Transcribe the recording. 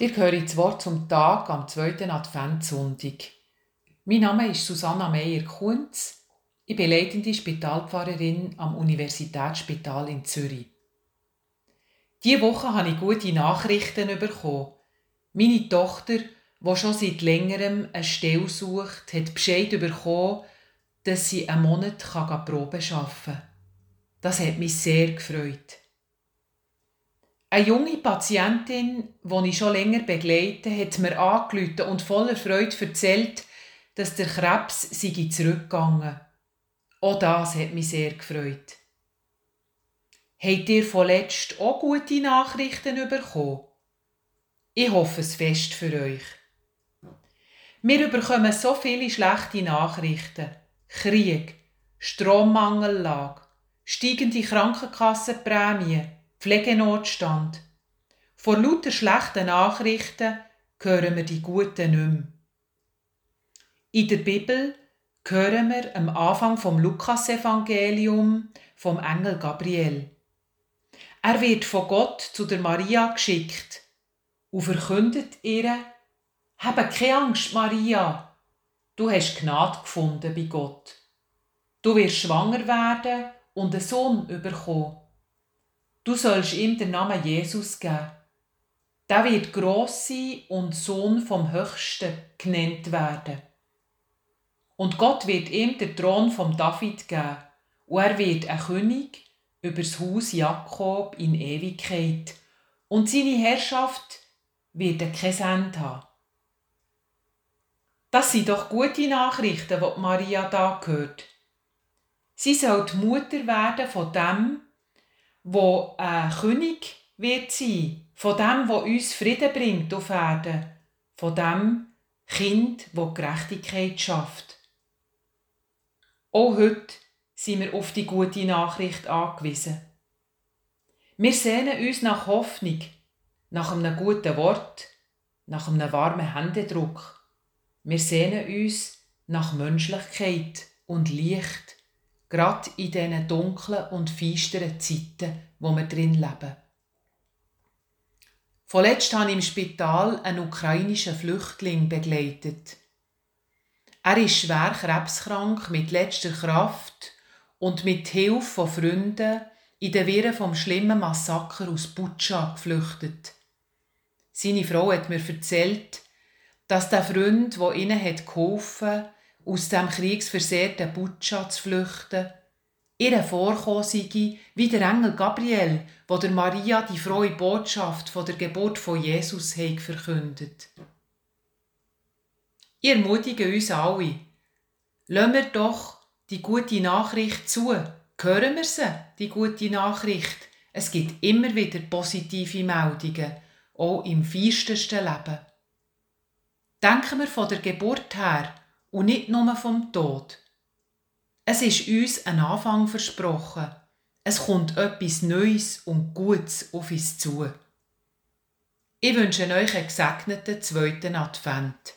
Dir höre das Wort zum Tag am zweiten Adventssonntag. Mein Name ist Susanna Meyer-Kunz. Ich bin leitende Spitalpfarrerin am Universitätsspital in Zürich. Diese Woche habe ich gute Nachrichten bekommen. Meine Tochter, die schon seit längerem eine Stelle sucht, hat Bescheid bekommen, dass sie einen Monat Probe arbeiten kann. Das hat mich sehr gefreut. Eine junge Patientin, die ich schon länger begleite, hat mir angerufen und voller Freude erzählt, dass der Krebs sei zurückgegangen. Auch das hat mich sehr gefreut. Habt ihr vorletzt auch gute Nachrichten bekommen? Ich hoffe es fest für euch. Wir bekommen so viele schlechte Nachrichten. Krieg, Strommangellage, steigende Krankenkassenprämien, Pflegenotstand. Vor lauter schlechten Nachrichten hören wir die guten nicht mehr. In der Bibel hören wir am Anfang vom Lukasevangelium vom Engel Gabriel. Er wird von Gott zu der Maria geschickt und verkündet ihr, habe keine Angst, Maria, du hast Gnade gefunden bei Gott. Du wirst schwanger werden und einen Sohn bekommen. Du sollst ihm den Namen Jesus geben. Der wird gross sein und Sohn vom Höchsten genannt werden. Und Gott wird ihm den Thron vom David geben, und er wird ein König über das Haus Jakob in Ewigkeit, und seine Herrschaft wird kein Ende haben. Das sind doch gute Nachrichten, die Maria da gehört. Sie soll die Mutter werden von dem, wo ein König wird sein, von dem, wo uns Frieden bringt auf Erden, von dem Kind, wo Gerechtigkeit schafft. Auch heute sind wir auf die gute Nachricht angewiesen. Wir sehnen uns nach Hoffnung, nach einem guten Wort, nach einem warmen Händedruck. Wir sehnen uns nach Menschlichkeit und Licht gerade in diesen dunklen und feisteren Zeiten, wo wir drin leben. Vorletzt habe ich im Spital einen ukrainischen Flüchtling begleitet. Er ist schwer krebskrank mit letzter Kraft und mit Hilfe von Freunden in den Wirren vom schlimmen Massaker aus Butscha geflüchtet. Seine Frau hat mir erzählt, dass der Freund, der ihnen hat geholfen aus dem kriegsversehrten Butscha zu flüchten, ihr vorkommen wie der Engel Gabriel, wo der Maria die frohe Botschaft von der Geburt von Jesus hat verkündet. Ich ermutige uns alle, lassen wir doch die gute Nachricht zu. Hören wir sie, die gute Nachricht. Es gibt immer wieder positive Meldungen, auch im feistesten Leben. Denken wir von der Geburt her und nicht nur vom Tod. Es ist uns ein Anfang versprochen. Es kommt etwas Neues und Gutes auf uns zu. Ich wünsche euch einen gesegneten zweiten Advent.